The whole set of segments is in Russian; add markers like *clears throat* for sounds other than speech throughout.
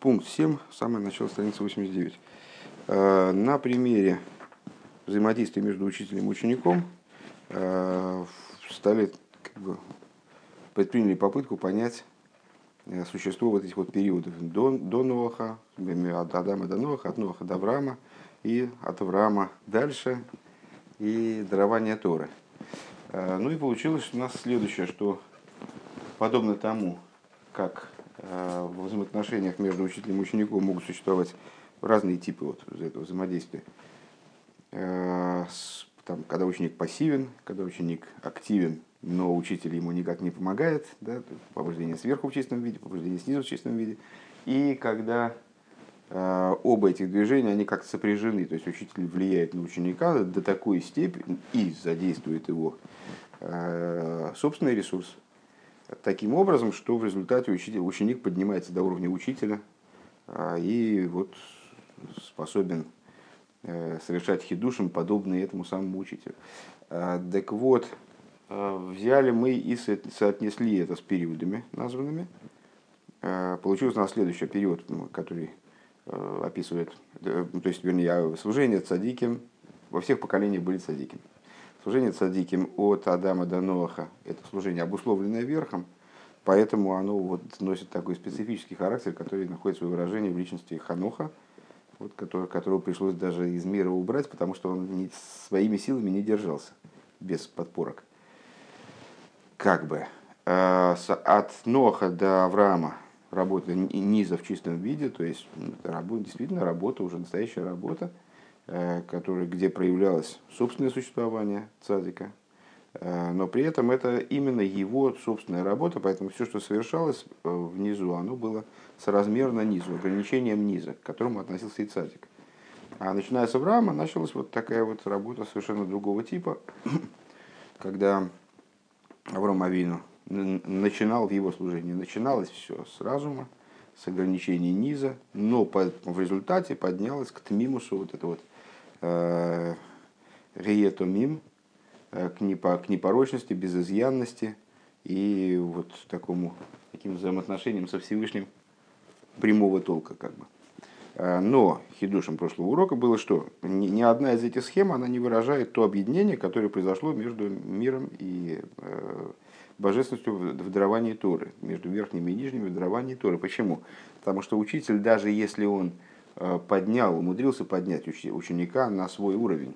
Пункт 7, самое начало страницы 89. Э, на примере взаимодействия между учителем и учеником э, стали, как бы, предприняли попытку понять э, существо вот этих вот периодов до, до Ноаха, от Адама до Ноаха, от Ноаха до Авраама и от Авраама дальше и дарование Торы. Ну и получилось у нас следующее, что подобно тому, как в взаимоотношениях между учителем и учеником могут существовать разные типы вот этого взаимодействия. Э, там, когда ученик пассивен, когда ученик активен, но учитель ему никак не помогает, да, побуждение сверху в чистом виде, побуждение снизу в чистом виде. И когда э, оба этих движения, они как-то сопряжены, то есть учитель влияет на ученика до такой степени и задействует его э, собственный ресурс, таким образом, что в результате учитель, ученик поднимается до уровня учителя а, и вот способен э, совершать хидушим, подобные этому самому учителю. А, так вот, а, взяли мы и соотнесли это с периодами названными. Получился у нас следующий период, который описывает, то есть, вернее, служение цадиким, во всех поколениях были цадиким. Служение цадиким от Адама до Ноаха – это служение, обусловленное верхом, поэтому оно вот носит такой специфический характер, который находит свое выражение в личности Ханоха, вот, который, которого пришлось даже из мира убрать, потому что он не, своими силами не держался, без подпорок. Как бы. А, от Ноха до Авраама работа низа в чистом виде, то есть работа, действительно работа, уже настоящая работа – Э, который, где проявлялось собственное существование цадика, э, но при этом это именно его собственная работа, поэтому все, что совершалось э, внизу, оно было соразмерно низу, ограничением низа, к которому относился и цадик. А начиная с Авраама началась вот такая вот работа совершенно другого типа, *clears throat* когда Авраам Авину начинал в его служении, начиналось все с разума, с ограничений низа, но в результате поднялось к Тмимусу вот это вот Э, риетомим, э, к, непо, к непорочности, безызъянности и вот такому, таким взаимоотношениям со Всевышним прямого толка как бы. Э, но хидушем прошлого урока было, что ни, одна из этих схем она не выражает то объединение, которое произошло между миром и божественностью в, даровании Торы, между верхними и нижними в даровании Торы. Почему? Потому что учитель, даже если он поднял, умудрился поднять ученика на свой уровень.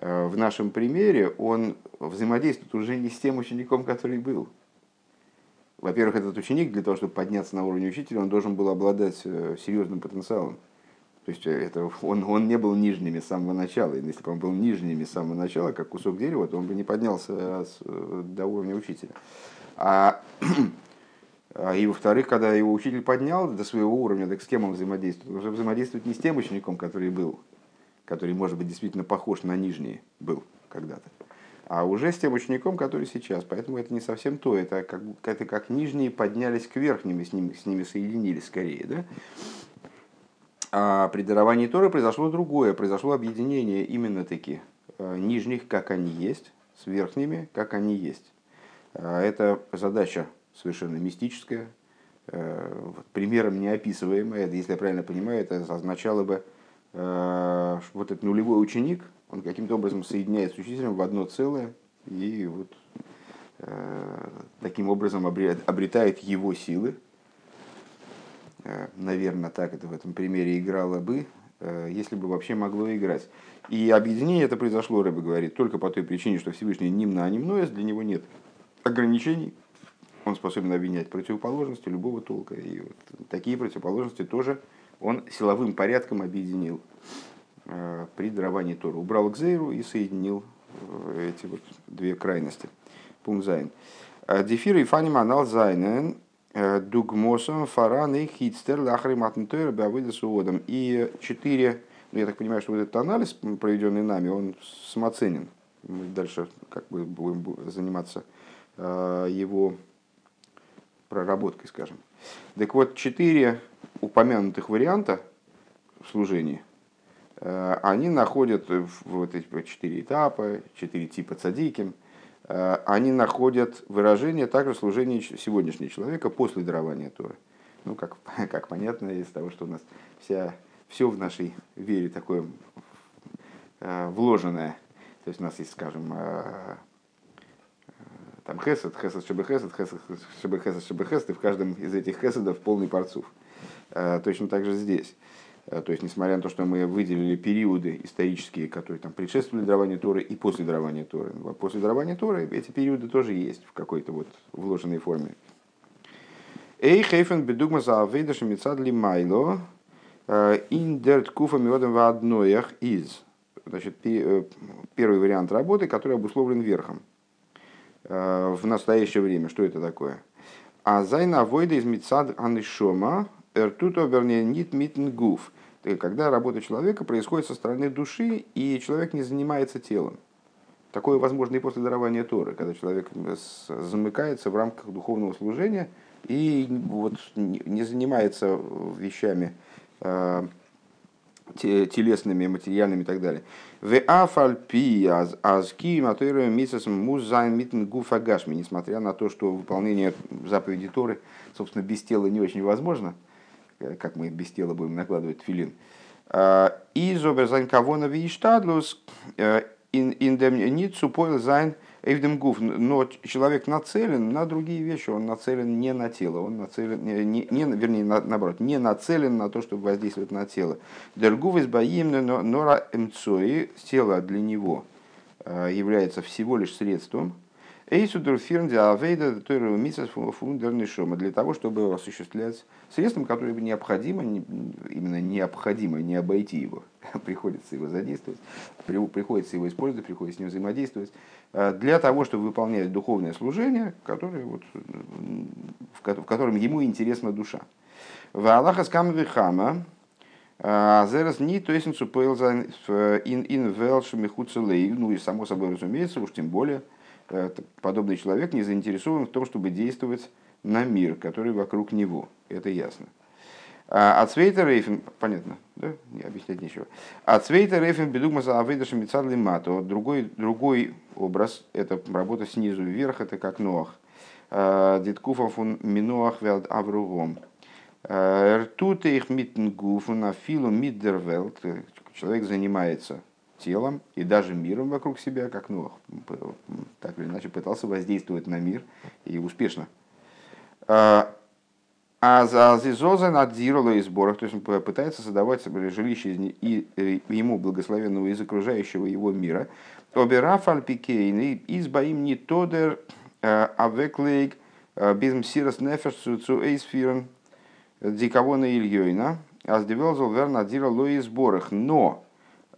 Э, в нашем примере он взаимодействует уже не с тем учеником, который был. Во-первых, этот ученик для того, чтобы подняться на уровень учителя, он должен был обладать э, серьезным потенциалом. То есть это, он, он не был нижними с самого начала. И если бы он был нижними с самого начала, как кусок дерева, то он бы не поднялся до уровня учителя. А, и во-вторых, когда его учитель поднял до своего уровня, так с кем он взаимодействует? Он уже взаимодействует не с тем учеником, который был, который, может быть, действительно похож на нижний был когда-то, а уже с тем учеником, который сейчас. Поэтому это не совсем то, это как, это как нижние поднялись к верхним и с ними, с ними соединились скорее. Да? А при даровании Торы произошло другое, произошло объединение именно таки э, нижних, как они есть, с верхними, как они есть. А это задача совершенно мистическое, э, примером неописываемое. Если я правильно понимаю, это означало бы, э, вот этот нулевой ученик, он каким-то образом соединяется с учителем в одно целое, и вот э, таким образом обретает его силы. Наверное, так это в этом примере играло бы, если бы вообще могло играть. И объединение это произошло, Рэбе говорит, только по той причине, что Всевышний нимна, а нимноес, для него нет ограничений, он способен объединять противоположности любого толка. И вот такие противоположности тоже он силовым порядком объединил э, при даровании Тора. Убрал Гзейру и соединил э, эти вот две крайности. Пункт Зайн. Э, Дефир и фаним анал зайнен дугмосом фаран и хитстер лахри матнтойр бавыда суодом. И четыре, ну, я так понимаю, что вот этот анализ, проведенный нами, он самоценен. Мы дальше как бы будем заниматься его проработкой, скажем. Так вот, четыре упомянутых варианта в служении, э, они находят вот эти четыре этапа, четыре типа цадики, э, они находят выражение также в служении сегодняшнего человека после дарования Торы. ну, как, *laughs* как понятно из того, что у нас вся, все в нашей вере такое э, вложенное. То есть у нас есть, скажем, там хесед, хесед, шебе хесед, хесед, шебе хесед, шебе хесед, и в каждом из этих хеседов полный парцув. Э, точно так же здесь. Э, то есть, несмотря на то, что мы выделили периоды исторические, которые там предшествовали дарованию Торы и после дарования Торы. После дарования Торы эти периоды тоже есть в какой-то вот вложенной форме. Эй, хейфен бедугма за авейдаша мецад ли майло, э, ин дерт куфа миодом в одноях из. Значит, первый вариант работы, который обусловлен верхом в настоящее время. Что это такое? А зайна войда из мецад анишома, эртуто вернее нит митн гуф когда работа человека происходит со стороны души, и человек не занимается телом. Такое возможно и после дарования Торы, когда человек замыкается в рамках духовного служения и вот не занимается вещами э, телесными, материальными и так далее. В афальпи азки материю мисас музайн митн гуфагашми, несмотря на то, что выполнение заповеди Торы, собственно, без тела не очень возможно – Э, как мы без тела будем накладывать филин. А, и зоберзайн кавона виштадлус э, индем ницу поил зайн эвдем гуф. Но человек нацелен на другие вещи, он нацелен не на тело, он нацелен, не, не, вернее, на, наоборот, не нацелен на то, чтобы воздействовать на тело. Дергув избаим нора эмцои, тело для него э, является всего лишь средством, Для того, чтобы осуществлять средством, которое необходимо, именно необходимо, не обойти его, *laughs* приходится его задействовать, приходится его использовать, приходится с ним взаимодействовать, э, для того, чтобы выполнять духовное служение, которое, вот, в котором ему интересна душа. В Аллаха скамвихама, э, Зерас не то есть ин ин велш михуцелей, ну и само собой разумеется, уж тем более – подобный человек не заинтересован в том, чтобы действовать на мир, который вокруг него. Это ясно. А Цвейта Рейфен, понятно, да? Не объяснять нечего. А Цвейта Рейфен бедугма за авейдаша мицадли мато. Другой, другой образ, это работа снизу вверх, это как Ноах. А, Диткуфа фун миноах велд авругом. А, Ртуте их митнгуфу на филу миддервелд. Человек занимается телом и даже миром вокруг себя, как Нох, так или иначе пытался воздействовать на мир и успешно. А, а за Зизоза надзировала и сборах, то есть он пытается создавать жилище и ему благословенного из окружающего его мира. Обераф альпикейн избаим не тодер а, авеклейк а, безмсирос нефеш цу эйсфирен диковона ильёйна, а сдевелзал вер надзировал и сборах. Но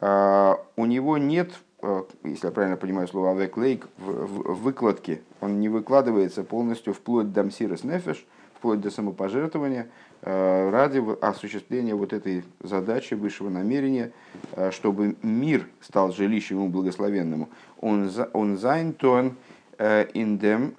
у него нет, а, если я правильно понимаю слово lake, в выкладке, он не выкладывается полностью вплоть до мсирос нефеш, вплоть до самопожертвования, а, ради осуществления вот этой задачи высшего намерения, чтобы мир стал жилищем ему благословенному. Он, он зайнтон индем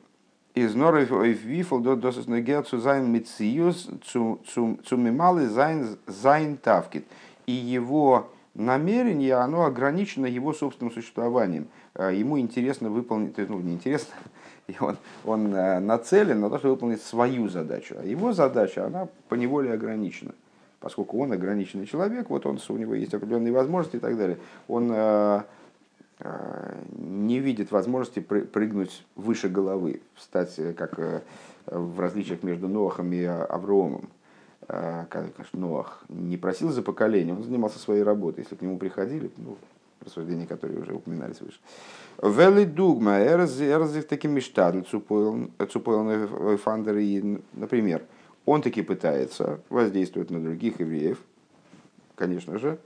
из норов вифл до Mitzius zu, zu, zu mimale sein, sein Tafkit. И его намерение, оно ограничено его собственным существованием. Э, ему интересно выполнить, ну не интересно, *laughs* и он, он э, нацелен на то, чтобы выполнить свою задачу. А его задача, она по неволе ограничена. Поскольку он ограниченный человек, вот он, у него есть определенные возможности и так далее. Он э, не видит возможности прыгнуть выше головы, стать как в различиях между Ноахом и Авромом Ноах не просил за поколение, он занимался своей работой. Если к нему приходили, ну, рассуждения, которые уже упоминались выше. Вели дугма, эрзив таким мечтадль цупойл фандер и, например, он таки пытается воздействовать на других евреев, конечно же,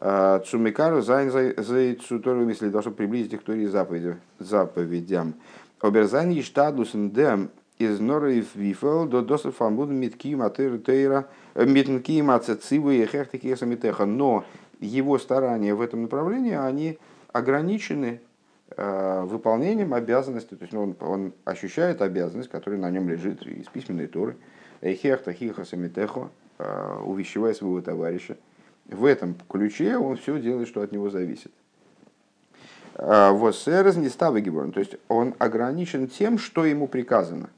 а, Цумикару зайн за цутору, если должен приблизить их к Торе заповедям. Оберзайн ештадлусен дем из норы вифел до досов фамбуд митки тейра э, митки мацецивы и хехтики самитеха. Но его старания в этом направлении, они ограничены э, выполнением обязанностей, то есть он, он ощущает обязанность, которая на нем лежит из письменной торы, эхехта хиха самитехо, э, увещевая своего товарища. В этом ключе он все делает, что от него зависит. Вот серез не ставы то есть он ограничен тем, что ему приказано.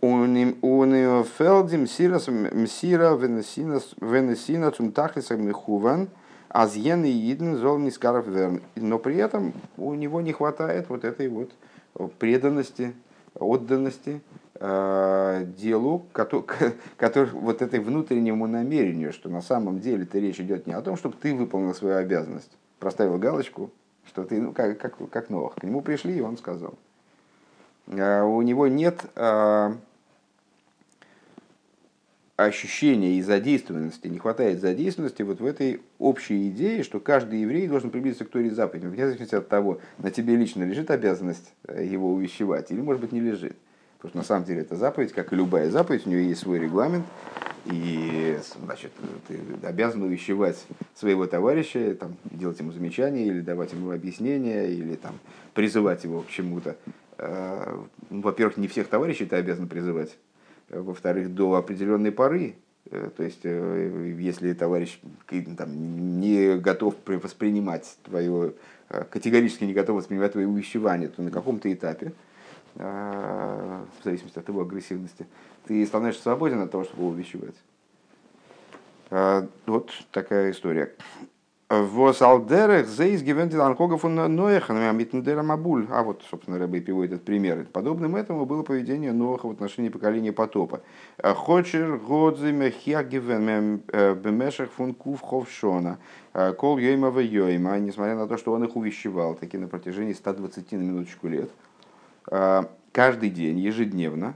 Унифелдим мсира венесина цум тахлиса михуван азьен и иден зол нискаров верн. Но при этом у него не хватает вот этой вот преданности, отданности э, делу, *laughs* который, вот этой внутреннему намерению, что на самом деле то речь идет не о том, чтобы ты выполнил свою обязанность, проставил галочку, что ты, ну, как, как, как Новых. К нему пришли, и он сказал. Э, у него нет э, ощущения и задействованности, не хватает задействованности вот в этой общей идее, что каждый еврей должен приблизиться к Торе заповеди, вне зависимости от того, на тебе лично лежит обязанность э, его увещевать, или, может быть, не лежит. Потому что на самом деле это заповедь, как и любая заповедь, у нее есть свой регламент, и значит, ты обязан увещевать своего товарища, там, делать ему замечания, или давать ему объяснения, или там, призывать его к чему-то. Э, во-первых, не всех товарищей ты обязан призывать, во-вторых, до определенной поры. Э, то есть, э, если товарищ там, не готов воспринимать твое, э, категорически не готов воспринимать твои увещевания, то на каком-то этапе, в зависимости от его агрессивности, ты становишься свободен от того, чтобы его увещевать. Вот такая история. Вос алдерех зейс гивенти ланкога фун ноехан митндера мабуль. А вот, собственно, Рэбби приводит этот пример. Подобным этому было поведение Ноаха в отношении поколения потопа. Хочер годзи мехия гивен бемешах фун кув ховшона. Кол йоймава йойма. Несмотря на то, что он их увещевал таки на протяжении 120 на минуточку лет. Каждый день, ежедневно.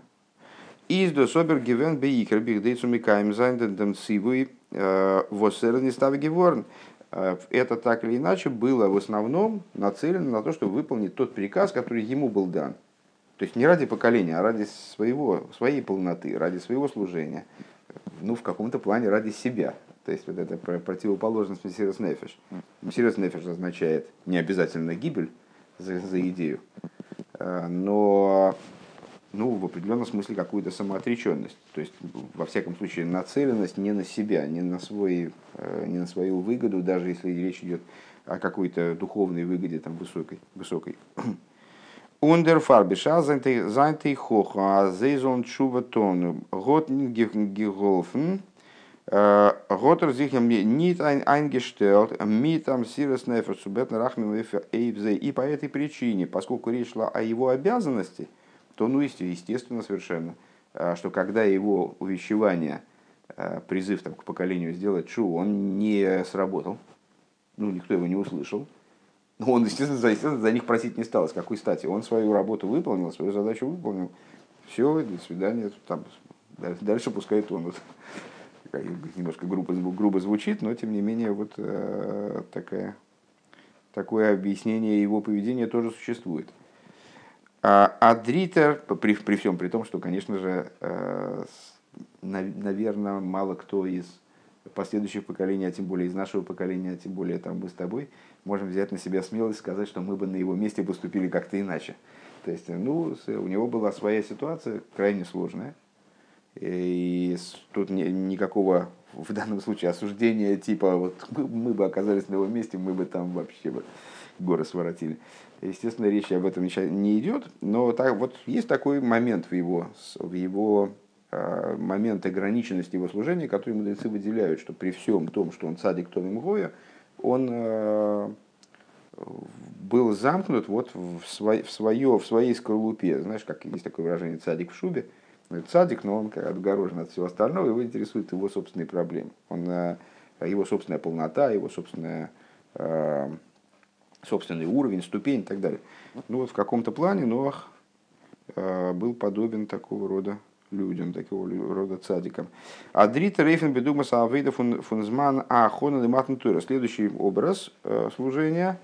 איז דאס אבער געווען בעיקר בכדי צו מקיים זיין דעם ציווי וואס ער איז נצטווה געווארן. Э, это так или иначе было в основном нацелено на то, чтобы выполнить тот приказ, который ему был дан. То есть не ради поколения, а ради своего, своей полноты, ради своего служения. Ну, в каком-то плане ради себя. То есть вот это противоположность מסירת נפש. מסירת נפש означает не обязательно гибель за, за идею, э, но ну, в определенном смысле какую-то самоотреченность. То есть, во всяком случае, нацеленность не на себя, не на, свой, э, не на свою выгоду, даже если речь идет о какой-то духовной выгоде там, высокой. высокой. *clears throat* Ундер фарбиша зайнтей хоха зейзон чува тон готн геголфен Готер sich nicht eingestellt, mit am Сирос Нефер, Субет Рахмин И по этой причине, поскольку речь шла о его обязанности – то, ну, естественно, совершенно, а, что когда его увещевание, а, призыв там, к поколению сделать шу, он не сработал, ну, никто его не услышал, он, естественно, за, естественно, за них просить не стал. С какой стати? Он свою работу выполнил, свою задачу выполнил. Все, до свидания. Там, дальше пускай тонут. Немножко грубо, грубо звучит, но тем не менее вот э, такая, такое объяснение его поведения тоже существует. А, а при, при всем при том, что, конечно же, э, наверное, мало кто из последующих поколений, а тем более из нашего поколения, а тем более там мы с тобой, можем взять на себя смелость сказать, что мы бы на его месте поступили как-то иначе. То есть, ну, у него была своя ситуация, крайне сложная. И тут никакого в данном случае осуждения типа вот мы, мы бы оказались на его месте, мы бы там вообще бы горы своротили. Естественно, речь об этом не идет, но так, вот есть такой момент в его, в его э, момент ограниченности его служения, который мудрецы выделяют, что при всем том, что он цадик Томим Гоя, он э, был замкнут вот в, свой, в, свое, в своей скорлупе. Знаешь, как есть такое выражение «цадик в шубе». Цадик, но он как отгорожен от всего остального, его интересуют его собственные проблемы. Он, э, его собственная полнота, его собственная собственный уровень, ступень и так далее. Ну вот в каком-то плане Ноах э, был подобен такого рода людям, такого рода цадикам. Адрита Рейфен Бедугмас Авейда Фунзман Ахона Дематнатура. Следующий образ э, служения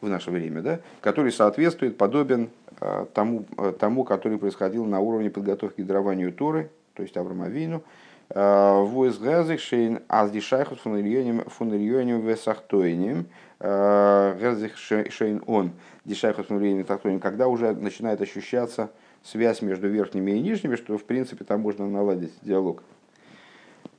в наше время, да, который соответствует, подобен э, тому, тому, который происходил на уровне подготовки к дарованию Торы, то есть Авраамовину, Войс Газик Шейн Аздишайхус фун Ильоним Весахтойним, Герзих Шейн Он, Дишайхус Мулейни Тахтоним, когда уже начинает ощущаться связь между верхними и нижними, что в принципе там можно наладить диалог.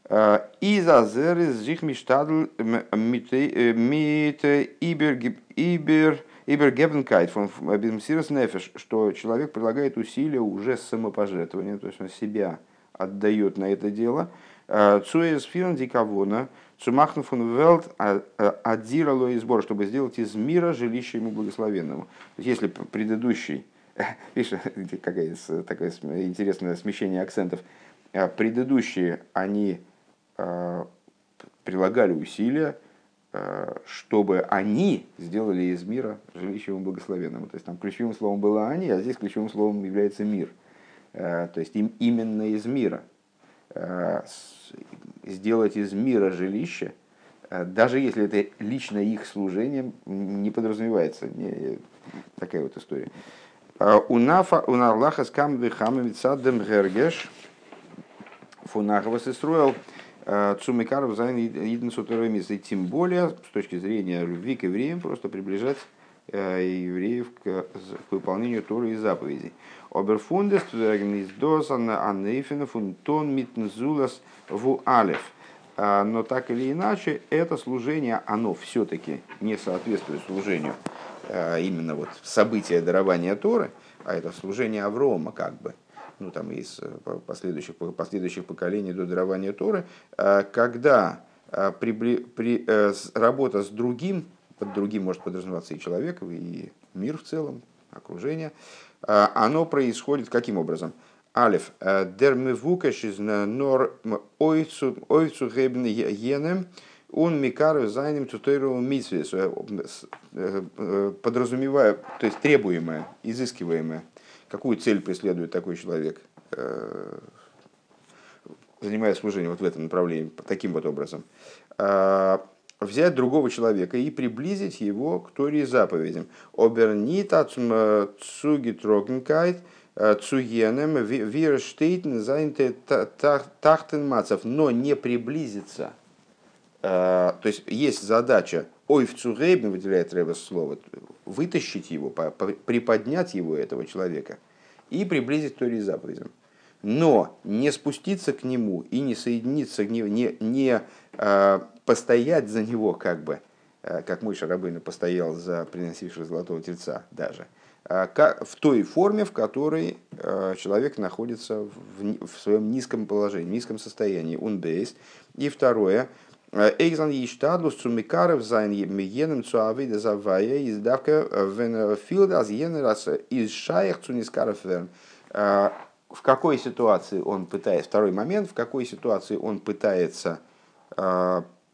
Из Азерис Жих Миштадл Мит Ибер Ибер Ибер Гебенкайт фон Бимсирос Нефеш, что человек прилагает усилия уже с самопожертвованием, то есть он себя отдает на это дело. Цуэс фирн дикавона, цумахну фон велт адзирало и сбор, чтобы сделать из мира жилище ему благословенному. То есть если предыдущий, *laughs* видишь, *laughs* какая такое интересное смещение акцентов, предыдущие, они прилагали усилия, чтобы они сделали из мира жилищем благословенным. То есть там ключевым словом было они, а здесь ключевым словом является мир. То есть им именно из мира. Э, сделать из мира жилище, даже если это лично их служение, не подразумевается. Не, такая вот история. Унафа унарлаха скамды хамовицадем гергеш фунахвас и строил Цумикаров Зайн Иден Сутеремис. И тем более, с точки зрения любви к евреям, просто приближать э, евреев к, к выполнению Торы и заповедей. Оберфундес Твергниздос Аннейфена Фунтон Митнзулас в Алев. А, но так или иначе, это служение, оно все-таки не соответствует служению а, именно вот события дарования Торы, а это служение Аврома как бы ну там из э, последующих, последующих поколений до дарования Торы, э, когда э, при, при, работа с другим, под другим может подразумеваться и человек, и мир в целом, окружение, оно происходит каким образом? Алиф. Дермевукаш из нор ойцу гебн енем он микар зайнем тутойровым митсвес, подразумевая, то есть требуемое, изыскиваемое Какую цель преследует такой человек, э, занимая служение вот в этом направлении, таким вот образом? Взять другого человека и приблизить его к Торе заповедям. Обернита цуги трогенкайт э, цугенем вирштейтен зайнте тахтен мацев, но не приблизиться. Э, то есть есть задача ой в цугейбен, выделяет Рэба слово, вытащить его, приподнять его, этого человека, и приблизить к Торе заповедям. Но не спуститься к нему и не соединиться, не, не, не э, постоять за него, как бы, э, как мой Шарабейна постоял за приносившего золотого тельца даже, э, в той форме, в которой э, человек находится в, своем низком положении, низком состоянии, унбейс. И второе, Эйзан Иштадлус zu Микаров sein Миеnem zu Авида Завая из Давка Вен Филд аз Йенерас из Шаях zu Нискаров Верн. В какой ситуации он пытается, второй момент, в какой ситуации он пытается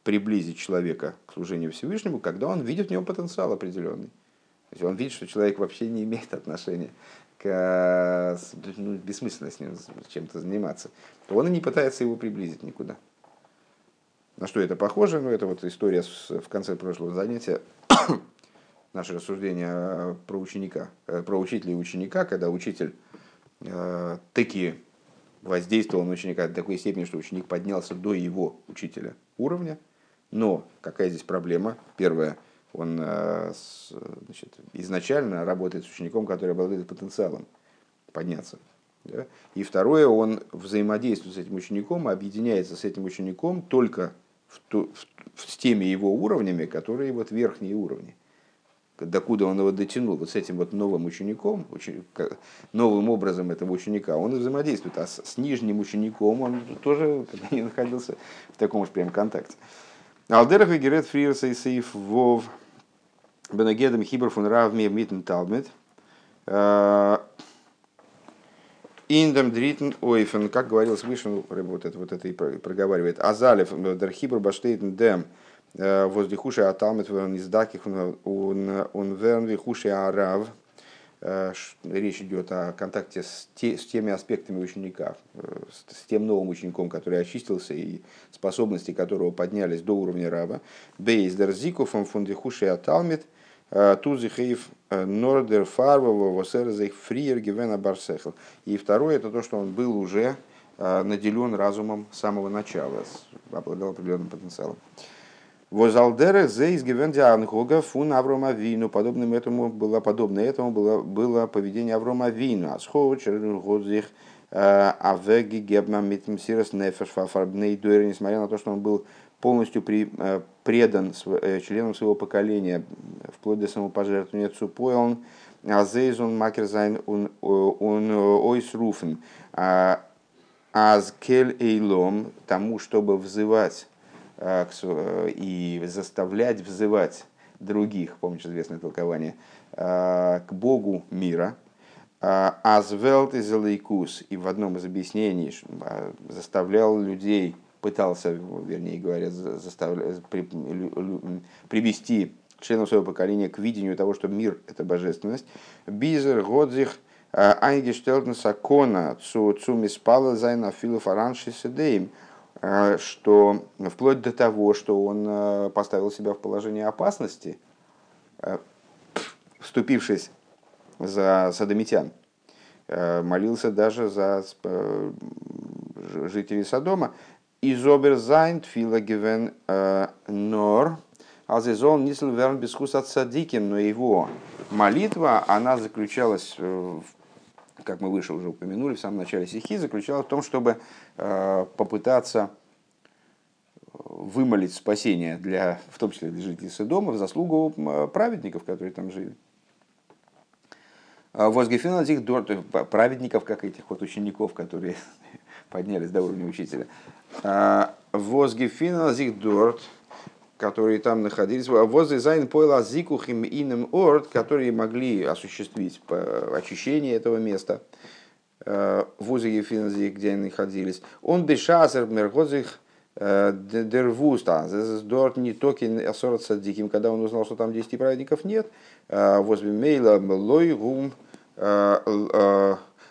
приблизить человека к служению Всевышнему, когда он видит в нем потенциал определенный. То есть он видит, что человек вообще не имеет отношения к ну, бессмысленно с ним чем-то заниматься, то он и не пытается его приблизить никуда. На что это похоже? Ну, это вот история с, в конце прошлого занятия, *coughs* наше рассуждение про ученика, э, про учителя и ученика, когда учитель э, таки воздействовал на ученика до такой степени, что ученик поднялся до его учителя уровня. Но какая здесь проблема? Первое, он э, значит, изначально работает с учеником, который обладает потенциалом подняться. Да? И второе, он взаимодействует с этим учеником, объединяется с этим учеником только в ту, в, с теми его уровнями, которые вот верхние уровни. Докуда он его дотянул, вот с этим вот новым учеником, ученик, новым образом этого ученика, он взаимодействует, а с, с нижним учеником он тоже не находился в таком же прям контакте. Алдерах вегерет фриерса и сейф вов бенагедам хибер фун равми митн талмит. Индам дритн ойфен, как говорилось выше, ну, вот это, вот это и проговаривает. Азалев, дерхибр баштейтен дем, возле хуши аталмет издаких он верн хуши арав. Э, речь идет о контакте с, те, с теми аспектами ученика, э, с, с тем новым учеником, который очистился и способности которого поднялись до уровня раба. Бейс дерзиков он фундихуши Э, Тузихейв э, Нордер Фарвова Восерзейх Фриер Гивена Барсехл. И второе, это то, что он был уже э, наделен разумом с самого начала, обладал определенным потенциалом. Возалдере зейс гивенди ангога фун Аврома Вину. Подобным этому было, подобно этому было, было поведение Аврома Вину. Асхоу годзих а веги гебма митмсирос нефеш фафарбней дуэр, несмотря на то, что он был полностью при, предан членам своего поколения, вплоть до самопожертвования цупойлн, азейзун макерзайн он ойсруфен, азкель эйлом, тому, чтобы взывать и заставлять взывать других, помнишь известное толкование, к Богу мира, Азвелт из Лейкус, и в одном из объяснений заставлял людей, пытался, вернее говоря, заставлять, при, привести членов своего поколения к видению того, что мир – это божественность. Бизер, Годзих, Айгештелтен Сакона, Цу Цумиспала Зайна Филов Аранши Седейм, что вплоть до того, что он поставил себя в положение опасности, вступившись за садомитян, молился даже за жителей Содома. Изоберзайн фила гивен нор, Азизол нисл верн бескус от садиким, но его молитва, она заключалась, как мы выше уже упомянули в самом начале стихи, заключалась в том, чтобы попытаться вымолить спасение для, в том числе для жителей Содома, в заслугу праведников, которые там жили. Возгефин этих праведников, как этих вот учеников, которые *laughs* поднялись до уровня учителя. Возгефин этих дорт, которые там находились, возле зайн пойла зикухим иным орд, которые могли осуществить очищение этого места, возле Ефинзи, где они находились. Он бешазер мергозих дервуста, дорт не токен ассораться диким, когда он узнал, что там 10 праведников нет, возле мейла лой гум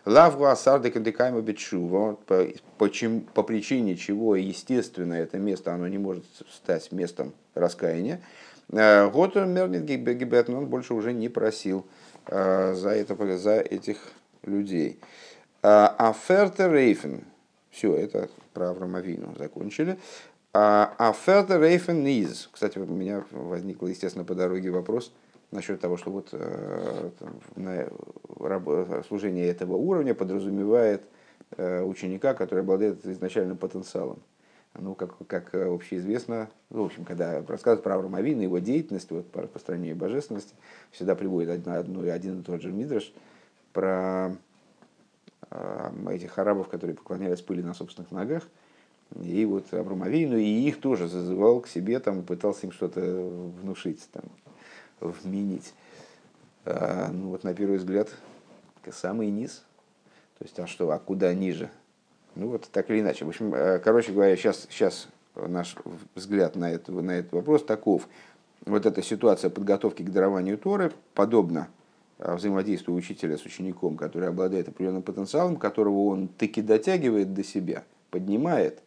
Лавгу асарды кандикайма бетшува, по, причине чего, естественно, это место оно не может стать местом раскаяния. Вот Мернит Гибет, он больше уже не просил за, это, за этих людей. Аферта Рейфен, все, это про Аврамовину закончили. Аферта Рейфен Низ, кстати, у меня возник, естественно, по дороге вопрос – насчет того, что вот э, служение этого уровня подразумевает э, ученика, который обладает изначальным потенциалом. Ну, как, как общеизвестно, ну, в общем, когда рассказывают про Авраама Авина, его деятельность, вот, по распространению божественности, всегда приводит один, один, один и тот же Мидраш про э, этих арабов, которые поклонялись пыли на собственных ногах, и вот Авраам Авину, и их тоже зазывал к себе, там, пытался им что-то внушить, там, вменить. А, ну вот на первый взгляд самый низ. То есть, а что, а куда ниже? Ну вот так или иначе. В общем, э, короче говоря, сейчас, сейчас наш взгляд на, это, на этот вопрос таков. Вот эта ситуация подготовки к дарованию Торы подобна э, взаимодействию учителя с учеником, который обладает определенным потенциалом, которого он таки дотягивает до себя, поднимает,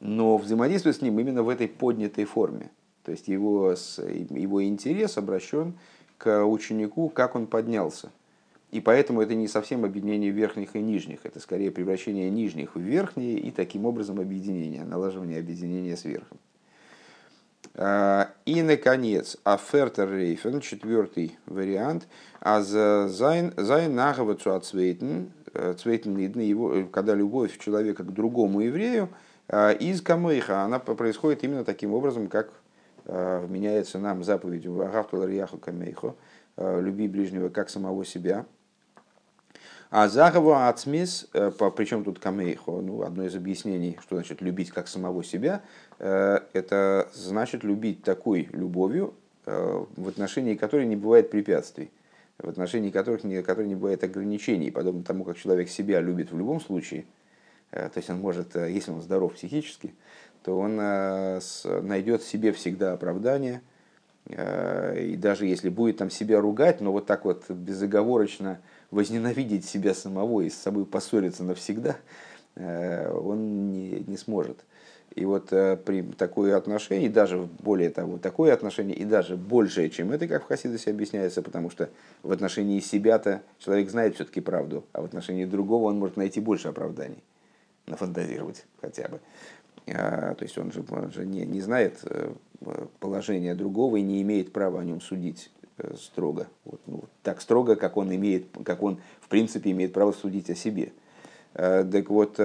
но взаимодействует с ним именно в этой поднятой форме. То есть его, его интерес обращен к ученику, как он поднялся. И поэтому это не совсем объединение верхних и нижних, это скорее превращение нижних в верхние и таким образом объединение, налаживание объединения с верхом. А, и, наконец, א פערטער אופן, четвертый вариант, אז זיין הנהגה צום צווייטן, цвейтен его, когда любовь человека к другому еврею, а, из камыха, она происходит именно таким образом, как Э, меняется нам заповедью «Агавту ларьяху камейхо» э, «Люби ближнего как самого себя». А Захаву Ацмис, э, причем тут камейхо, ну, одно из объяснений, что значит любить как самого себя, это значит любить такой любовью, в отношении которой не бывает препятствий, в отношении которых не, которой не бывает ограничений, подобно тому, как человек себя любит в любом случае, то есть он может, если он здоров психически, то он э, найдет себе всегда оправдание. Э, и даже если будет там себя ругать, но вот так вот безоговорочно возненавидеть себя самого и с собой поссориться навсегда, э, он не, не сможет. И вот при такое отношение, даже более того, такое отношение, и даже большее, чем это, как в Хасидосе объясняется, потому что в отношении себя-то человек знает все-таки правду, а в отношении другого он может найти больше оправданий, нафантазировать хотя бы. А, то есть он же, он же не, не знает э, положения другого и не имеет права о нем судить э, строго. Вот, ну, так строго, как он имеет, как он в принципе имеет право судить о себе. Так вот,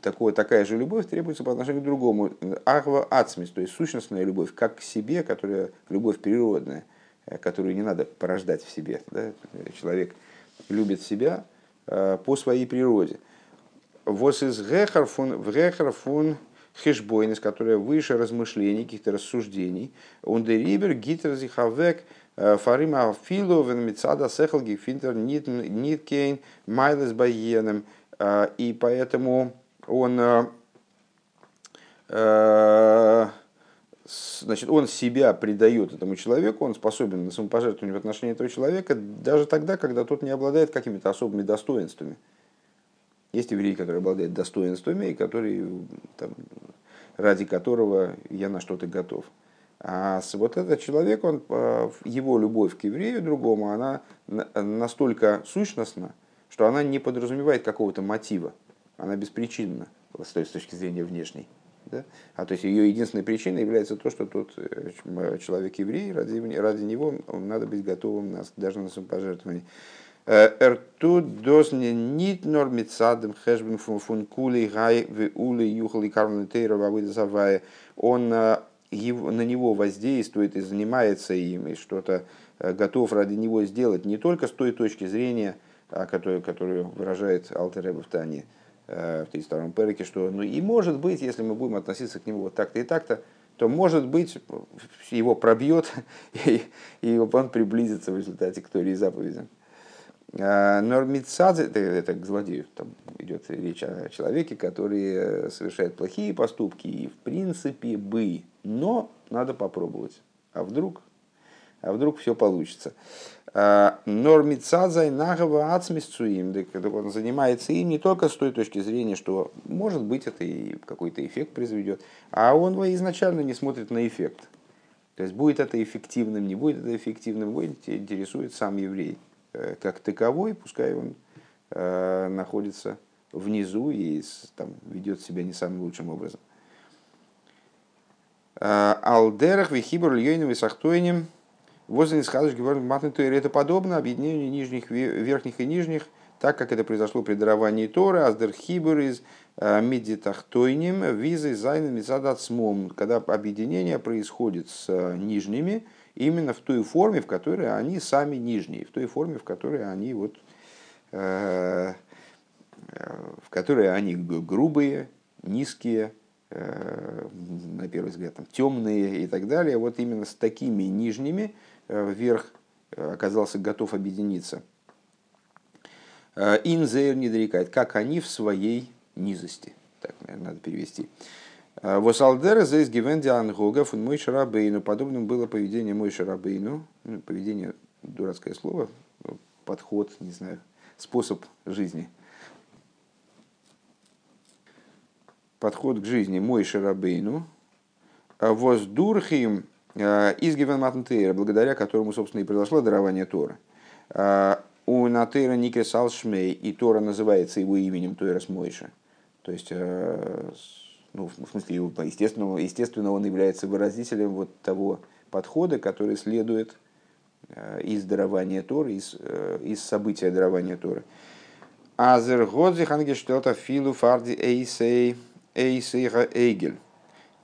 такое, такая же любовь требуется по отношению к другому. Ахва ацмис, то есть сущностная любовь, как к себе, которая любовь природная, которую не надо порождать в себе. Да? Человек любит себя по своей природе. Вос из гехар фун, в гехар фун хешбойнес, которая выше размышлений, каких-то рассуждений. Он дерибер гитер зихавек Э, Фарима Филу Венмицада Сехал Гефинтер Ниткейн Майлес Байеном. Э, и поэтому он э, значит, он себя предает этому человеку, он способен на самопожертвование в отношении этого человека, даже тогда, когда тот не обладает какими-то особыми достоинствами. Есть еврей, который обладает достоинствами, и который, там, ради которого я на что-то готов. А вот этот человек, он, э, его любовь к еврею другому, она настолько сущностна, что она не подразумевает какого-то мотива. Она беспричинна с точки зрения внешней. Да? А то есть ее единственной причиной является то, что тот э, человек еврей, ради, ради него надо быть готовым на, даже на самопожертвование. Э, Эртут досне нит нормицадем хэшбен фун кули гай в ули юхали карман тейра Он его, на него воздействует и занимается им, и что-то э, готов ради него сделать, не только с той точки зрения, которую, которую выражает Алтер в Тане э, в 32-м переке, что ну и может быть, если мы будем относиться к нему вот так-то и так-то, то может быть его пробьет, *laughs* и, и он приблизится в результате к Торе и заповедям. А, Нормицадзе, это, это к злодею, там идет речь о человеке, который э, совершает плохие поступки и в принципе бы, но надо попробовать. А вдруг, а вдруг все получится. А, Нормицадзай нагава ацмисцуим, он занимается им не только с той точки зрения, что может быть это и какой-то эффект произведет, а он изначально не смотрит на эффект. То есть будет это эффективным, не будет это эффективным, его интересует сам еврей. Э, как таковой, пускай он э, находится внизу и там, ведет себя не самым лучшим образом. Э, Алдерах, Вихибр, Льойным и Сахтойним, возле Исхадыш это подобно объединению нижних, верхних и нижних, так как это произошло при даровании Торы, Аздер Хибр из Медитахтойним, Визы, Зайна, Мецадацмом, когда объединение происходит с нижними, именно в той форме, в которой они сами нижние, в той форме, в которой они вот э, в которой они грубые, низкие, э, на первый взгляд, там, темные и так далее. Вот именно с такими нижними э, вверх оказался готов объединиться. Инзейр не дорекает, как они в своей низости. Так, наверное, надо перевести. Восалдера здесь гивенди ангога фун мой шарабейну. Подобным было поведение мой шарабейну. Ну, поведение, дурацкое слово, подход, не знаю, способ жизни. Подход к жизни мой шарабейну. Воздурхим из Гивен благодаря которому, собственно, и произошло дарование Тора. У Натейра Никесал Шмей, и Тора называется его именем Тойрас Мойша. То есть ну, в смысле, естественно, естественно, он является выразителем вот того подхода, который следует э, из дарования Торы, из, э, из события дарования Торы. Азер Годзих Ангештелта Филу Фарди Эйсей Эйсейха Эйгель.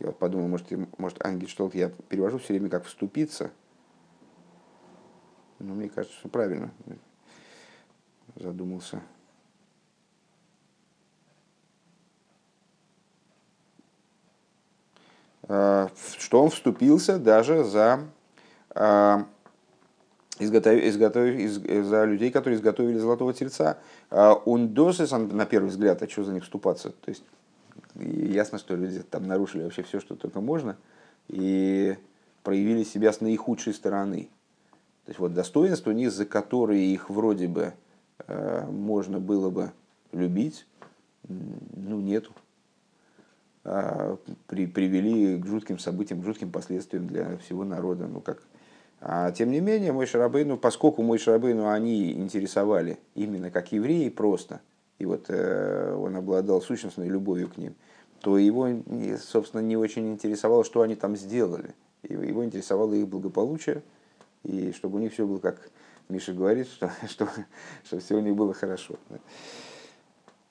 Я вот подумал, может, может Ангельштолт я перевожу все время как вступиться. Но мне кажется, что правильно. Задумался. Что он вступился даже за, э, изготов, изготов, за людей, которые изготовили золотого тельца. Э, он досыс, на первый взгляд, а что за них вступаться? То есть ясно, что люди там нарушили вообще все, что только можно, и проявили себя с наихудшей стороны. То есть вот достоинства у них, за которые их вроде бы можно было бы любить, ну нету. А, при, привели к жутким событиям, к жутким последствиям для всего народа. Ну, как. А, тем не менее, мой Шарабейну, поскольку мой Шарабейну они интересовали именно как евреи просто, и вот э, он обладал сущностной любовью к ним, то его, собственно, не очень интересовало, что они там сделали. Его интересовало их благополучие, и чтобы у них все было, как Миша говорит, что, *laughs* что, что все у них было хорошо.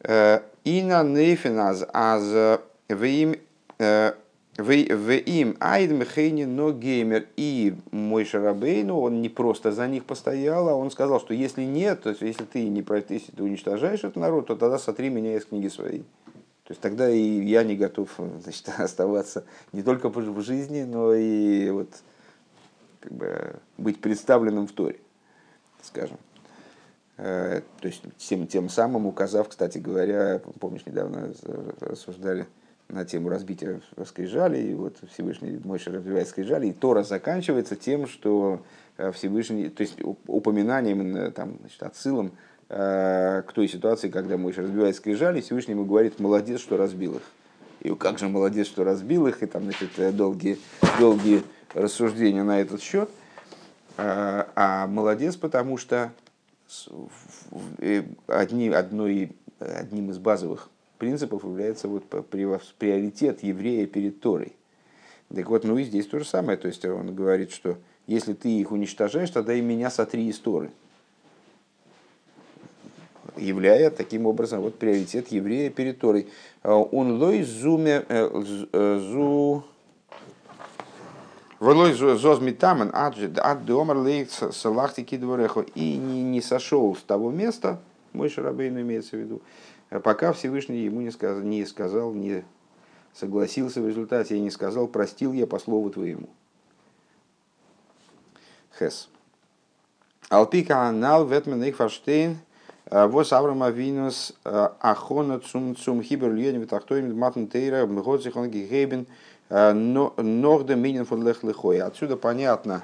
Ина нейфиназ аз в им им айд мехейни но геймер и мой шарабейну, он не просто за них постоял, а он сказал, что если нет, то есть если ты не если ты уничтожаешь этот народ, то тогда сотри меня из книги своей. То есть тогда и я не готов *laughs* значит, оставаться не только в жизни, но и вот, как бы, быть представленным в Торе, скажем. Э, то есть тем, тем самым указав, кстати говоря, помнишь, недавно рассуждали, на тему разбития скрижали, и вот Всевышний Мойша разбивает скрижали, и Тора заканчивается тем, что э, Всевышний, то есть упоминанием, там, значит, отсылом э, к той ситуации, когда Мойша разбивает скрижали, Всевышний ему говорит, молодец, что разбил их. И как же молодец, что разбил их, и там, значит, э, долгие, долгие рассуждения на этот счет. А молодец, потому что одни, одной, одним из базовых принципов является вот приоритет еврея перед Торой. Так вот, ну и здесь то же самое. То есть он говорит, что если ты их уничтожаешь, тогда и меня сотри из Торы. Являя таким образом вот приоритет еврея перед Торой. А он лой зуме э, э, зу Волой зозмитамен ад домар лейх салахти кидворехо и не, не сошел с того места, мой шарабейн имеется в виду, пока Всевышний ему не сказал, не сказал, не согласился в результате и не сказал, простил я по слову твоему. Хес. Алпика анал ветмен их фаштейн, вос Авраам Авинус ахона цум цум хибер льен витахтоим матн тейра мгодзих гигейбен норда минин фон лех. Отсюда понятно,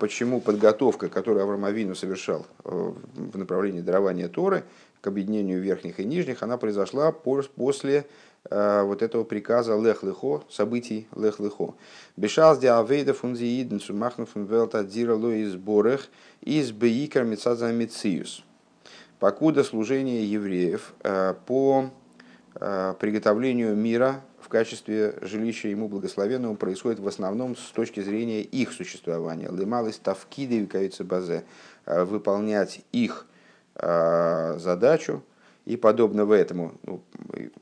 почему подготовка, которую Авраам Авину совершал в направлении дарования Торы, к объединению верхних и нижних, она произошла после э, вот этого приказа лех-лехо, событий лех-лехо. Бешалс ди авейда фунзииден сумахну фун велта дира из борех из бейкар мецаза мециус. Покуда служение евреев э, по э, приготовлению мира в качестве жилища ему благословенного происходит в основном с точки зрения их существования. Лемалый ставкиды базе выполнять их задачу и подобного этому. Ну,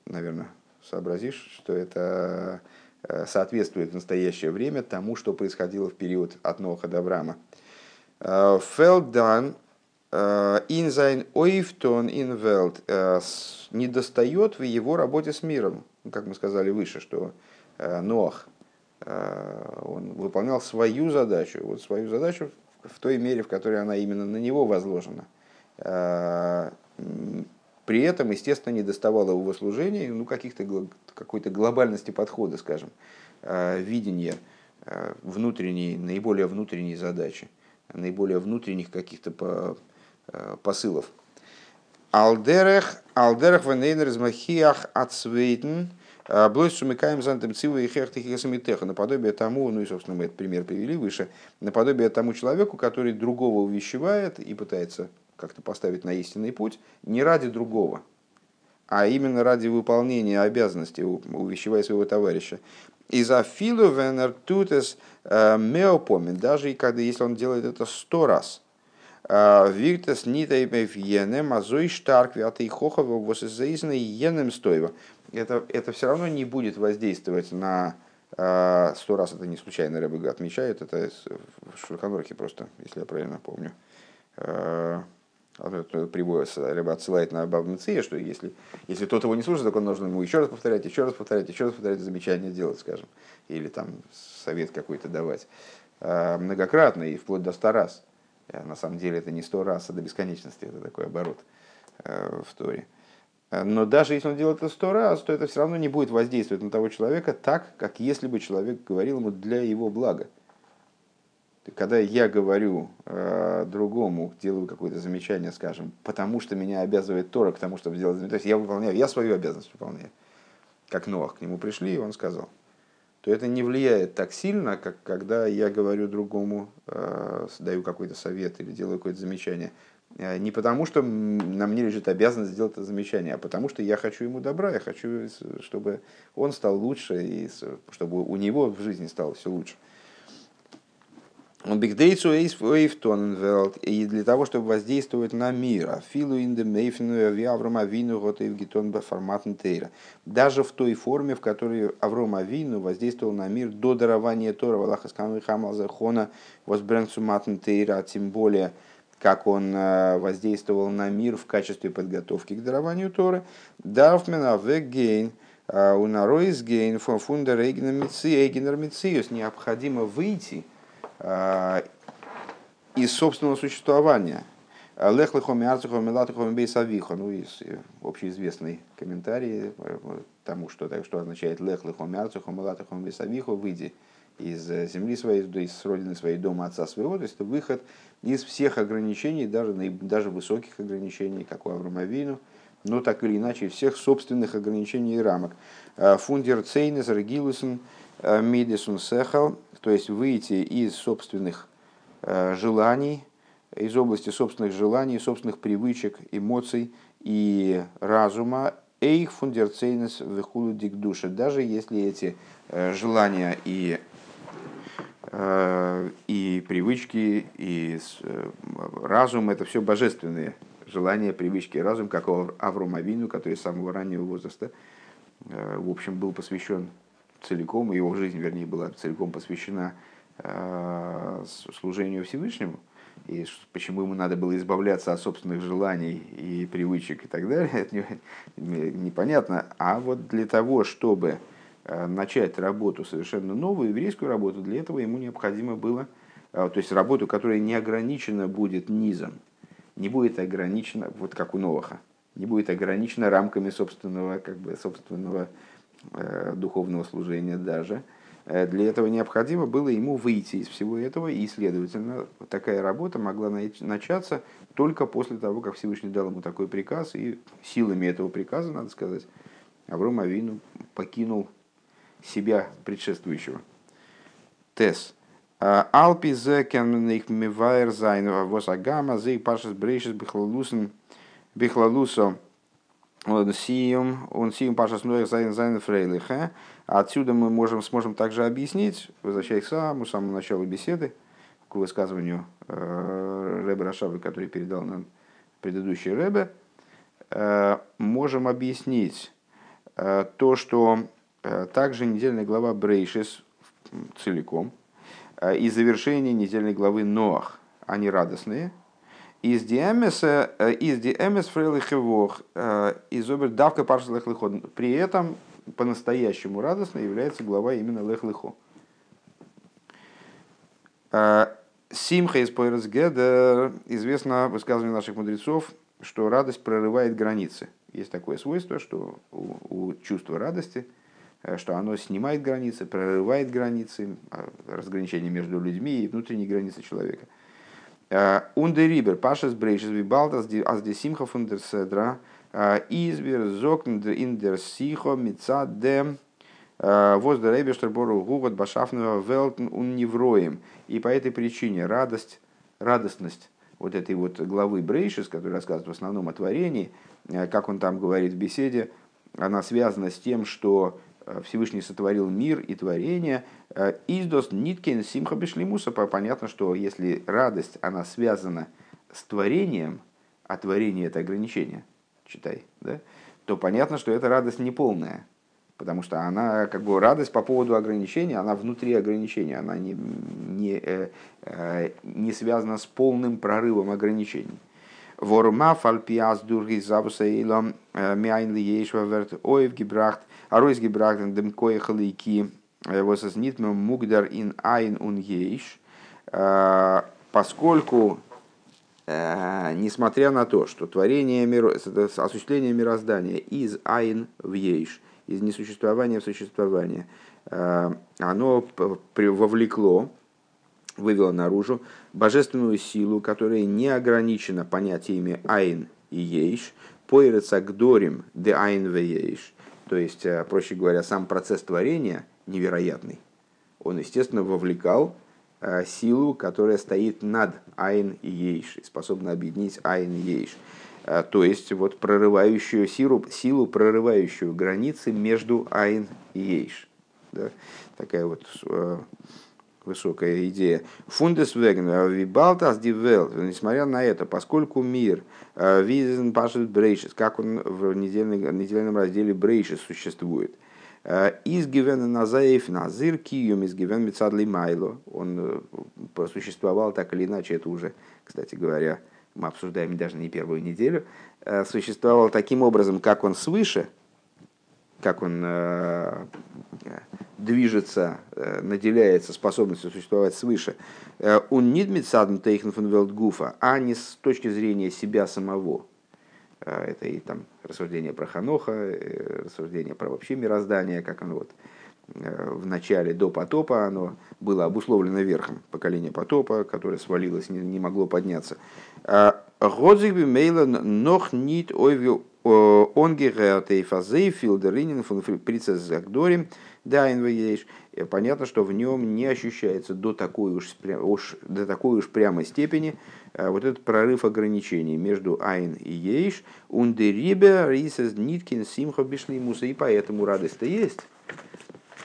наверное, сообразишь, что это э, соответствует в настоящее время тому, что происходило в период от Ноха до Авраама. Фелдан инзайн ойфтон инвелд не достает в его работе с миром. Ну, как мы сказали выше, что э, Ноах он выполнял свою задачу, вот свою задачу в той мере, в которой она именно на него возложена – при этом, естественно, не доставало его служения ну, каких-то, какой-то глобальности подхода, скажем, э, видения э, внутренней, наиболее внутренней задачи, наиболее внутренних каких-то посылов. Алдерех, алдерех венейнер измахиах ацвейтен, Блой сумикаем зантем цива и хехтихисамитеха, наподобие тому, ну и, собственно, мы этот пример привели выше, наподобие тому человеку, который другого увещевает и пытается как-то поставить на истинный путь не ради другого, а именно ради выполнения обязанностей, увещевая своего товарища. И за филу венер тутес э, меопомин, даже и когда, если он делает это сто раз, э, Виртес нитайбев енем, азой штарк, вятый хохов, восизаизна енем стоева. Это, это все равно не будет воздействовать на э, сто раз, это не случайно Рэбб отмечает, это в Шульханорхе просто, если я правильно помню приводит, либо отсылает на Бабмеция, что если, если тот его не слушает, так он нужно ему еще раз повторять, еще раз повторять, еще раз повторять, замечание делать, скажем, или там совет какой-то давать. А, многократно и вплоть до ста раз. А на самом деле это не сто раз, а до бесконечности, это такой оборот в Торе. Но даже если он делает это сто раз, то это все равно не будет воздействовать на того человека так, как если бы человек говорил ему для его блага когда я говорю э, другому, делаю какое-то замечание, скажем, потому что меня обязывает Тора к тому, чтобы сделать замечание, то есть я выполняю, я свою обязанность выполняю, как Ноах к нему пришли, и он сказал, то это не влияет так сильно, как когда я говорю другому, э, даю какой-то совет или делаю какое-то замечание. Э, не потому, что на мне лежит обязанность сделать это замечание, а потому, что я хочу ему добра, я хочу, чтобы он стал лучше, и чтобы у него в жизни стало все лучше. Бигдейцу Эйфтоненвелд, и для того, чтобы воздействовать на мир, Афилу индемейфну Авраам Авину Готевгитон форматн Тейра. Даже в той форме, в которой Авраам Авину воздействовал на мир до дарования Тора, Валаха Скамы Хамалзахона, Возбренцу Матн Тейра, а тем более, как он э, воздействовал на мир в качестве подготовки к дарованию Торы. Дарфмена Вегейн, э, у Наройсгейн, Фундер Эйгнер Мициус, необходимо выйти – из собственного существования. Лех лехоми арцухом мелатухом бейсавиха. Ну, из э, общеизвестный комментарий э, тому, что, так, что означает лех лехоми арцухом мелатухом бейсавиха, выйди из земли своей, из родины своей, дома отца своего, то есть это выход из всех ограничений, даже, даже высоких ограничений, как у Авромавину, но так или иначе всех собственных ограничений и рамок. Фундер цейнес регилусен мидисун сехал, то есть выйти из собственных э, желаний, из области собственных желаний, собственных привычек, эмоций и разума, эйх фундерцейнес вехулу дикдуша, даже если эти э, желания и э, и привычки, и разум – это все божественные желания, привычки и разум, как у Авромавину, который с самого раннего возраста, в общем, был посвящен целиком, его жизнь, вернее, была целиком посвящена э, служению Всевышнему, и почему ему надо было избавляться от собственных желаний и привычек и так далее, *laughs* это непонятно. А вот для того, чтобы э, начать работу совершенно новую, еврейскую работу, для этого ему необходимо было, э, то есть работу, которая не ограничена будет низом, не будет ограничена, вот как у Новаха, не будет ограничена рамками собственного, как бы, собственного духовного служения даже. Э, для этого необходимо было ему выйти из всего этого, и, следовательно, такая работа могла начаться только после того, как Всевышний дал ему такой приказ, и силами этого приказа, надо сказать, Авром Авину покинул себя предшествующего. Тес. Алпи зекенных мивайр зайн восагама зей пашес брейшес бихлалусен бихлалусо он сием, он сием паша снуэх зайн зайн фрейлиха. Отсюда мы можем, сможем также объяснить, возвращаясь к самому, самому началу беседы, к высказыванию э, Рэбе Рашавы, который передал нам предыдущий Рэбе, э, можем объяснить э, то, что также недельная глава Брейшис целиком и завершение недельной главы Ноах, они радостные – из диэмес, э, диэмес фрейлихевох, э, из обер давка парш лехлихо. При этом по-настоящему радостно является глава именно лехлихо. Э, Симха из Пойресгеда известно высказывание наших мудрецов, что радость прорывает границы. Есть такое свойство, что у, у чувства радости, что оно снимает границы, прорывает границы, разграничения между людьми и внутренние границы человека – Ундерибер, Пашес Брейшес Вибалтас, аз де Симха Фундерседра, Избер Зокн Индер Сихо, Мица де Воздер Эбештер Бору Гугот Башафного Велтн Унневроем. И по этой причине радость, радостность вот этой вот главы Брейшес, который рассказывает в основном о творении, как он там говорит в беседе, она связана с тем, что Э, Всевышний сотворил мир и творение. Э, Издос ниткин симха бешлимуса. Понятно, что если радость, она связана с творением, а творение это ограничение, читай, да, то понятно, что эта радость неполная. Потому что она, как бы, радость по поводу ограничения, она внутри ограничения, она не, не, э, э, не связана с полным прорывом ограничений. Ворма фальпиас дурги забусаилом мяйн ли ейшва верт оев гибрахт Аройс гибрагден дем кое халейки э, восас нитмем мугдар ин айн ун ейш, э, поскольку э, несмотря на то, что творение мира, осуществление мироздания из айн в ейш, из несуществования в существование, оно вовлекло, вывело наружу божественную силу, которая не ограничена понятиями айн и ейш, поирется к дорим де айн в ейш, то есть, э, проще говоря, сам процесс творения невероятный. Он, естественно, вовлекал э, силу, которая стоит над Айн и Ейш, и способна объединить Айн и Ейш. Э, то есть, вот прорывающую силу, силу прорывающую границы между Айн и Ейш. Да? Такая вот высокая идея. Фундесвеген, вибалтас дивел, несмотря на это, поскольку мир, визен пашет брейшис, как он в недельном, недельном разделе брейшис существует, Изгивен Назаев Назир Киюм изгивен Мецадли Майло. Он существовал так или иначе, это уже, кстати говоря, мы обсуждаем даже не первую неделю, существовал таким образом, как он свыше, как он движется, э, наделяется способностью существовать свыше, э, он не дмитсадн тейхен фон велдгуфа, а не с точки зрения себя самого. Э, это и там рассуждение про Ханоха, рассуждение про вообще мироздание, как оно вот в начале до потопа оно было обусловлено верхом поколения потопа, которое свалилось, не, не могло подняться. Годзигби мейлен нох нит ойвил Дайн вееш. Понятно, что в нем не ощущается до такой уж, уж, до такой уж прямой степени э, вот этот прорыв ограничений между Айн и Ейш. Ундерибе рисес ниткин симха бишлимуса. И поэтому радость-то есть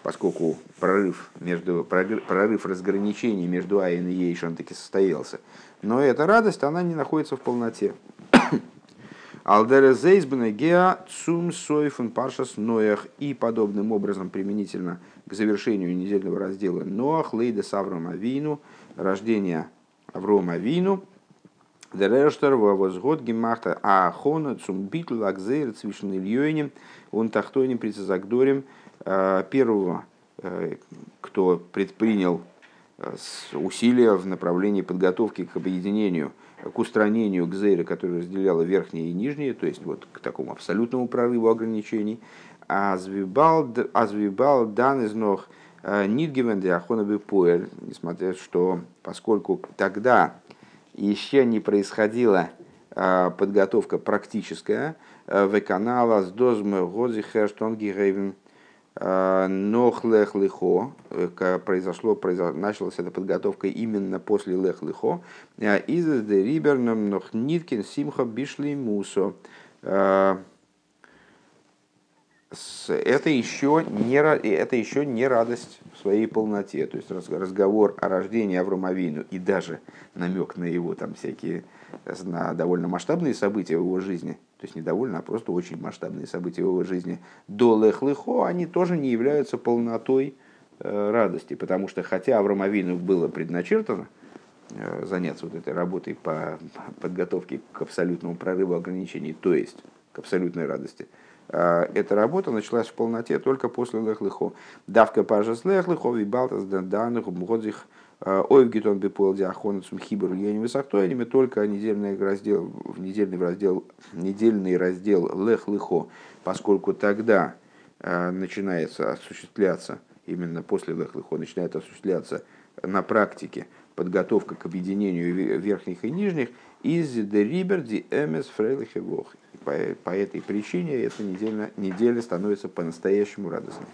поскольку прорыв, между, прорыв разграничений между Айн и Ейш, он таки состоялся. Но эта радость, она не находится в полноте. Алдерезейсбенегеа цум сойфун паршас ноях и подобным образом применительно к завершению недельного раздела Ноах, Лейда с Авром Авину, рождение Аврома Авину, Дерештер возгод гемахта Ахона цум битл акзейр цвишен Ильёйнем, он тахтойнем прицезагдорем э, первого, э, кто предпринял э, усилия в направлении подготовки к объединению – к устранению Гзейра, которая разделяла верхние и нижние, то есть вот к такому абсолютному прорыву ограничений. Азвибал дан из ног э, Нидгивен Диахона Пуэль, несмотря что, поскольку тогда еще не происходила э, подготовка практическая, э, в канала с дозмы Годзи Херштонги Гейвен Нох лех лихо, произошло, произошло, началась эта подготовка именно после лех лихо. Из де риберном нох ниткин симха бишли мусо. Это еще, не, это еще не радость в своей полноте. То есть разговор о рождении Авромовину и даже намек на его там всякие на довольно масштабные события в его жизни, то есть не довольно, а просто очень масштабные события его жизни, до лех-лехо, они тоже не являются полнотой э, радости, потому что хотя Авромовину было предначертано э, заняться вот этой работой по подготовке к абсолютному прорыву ограничений, то есть к абсолютной радости, э, эта работа началась в полноте только после лех-лехо. Давка пажас лех-лехо, вибалтас данных, мгодзих, Ойвгитон бепол диахонцум хибер я не высохтоями, только недельный раздел, в недельный раздел, недельный раздел лех лихо, поскольку тогда э, начинается осуществляться, именно после лех лихо, начинает осуществляться на практике подготовка к объединению верхних и нижних из дерибер ди эмес фрейлих и По, по этой причине эта неделя, неделя становится по-настоящему радостной.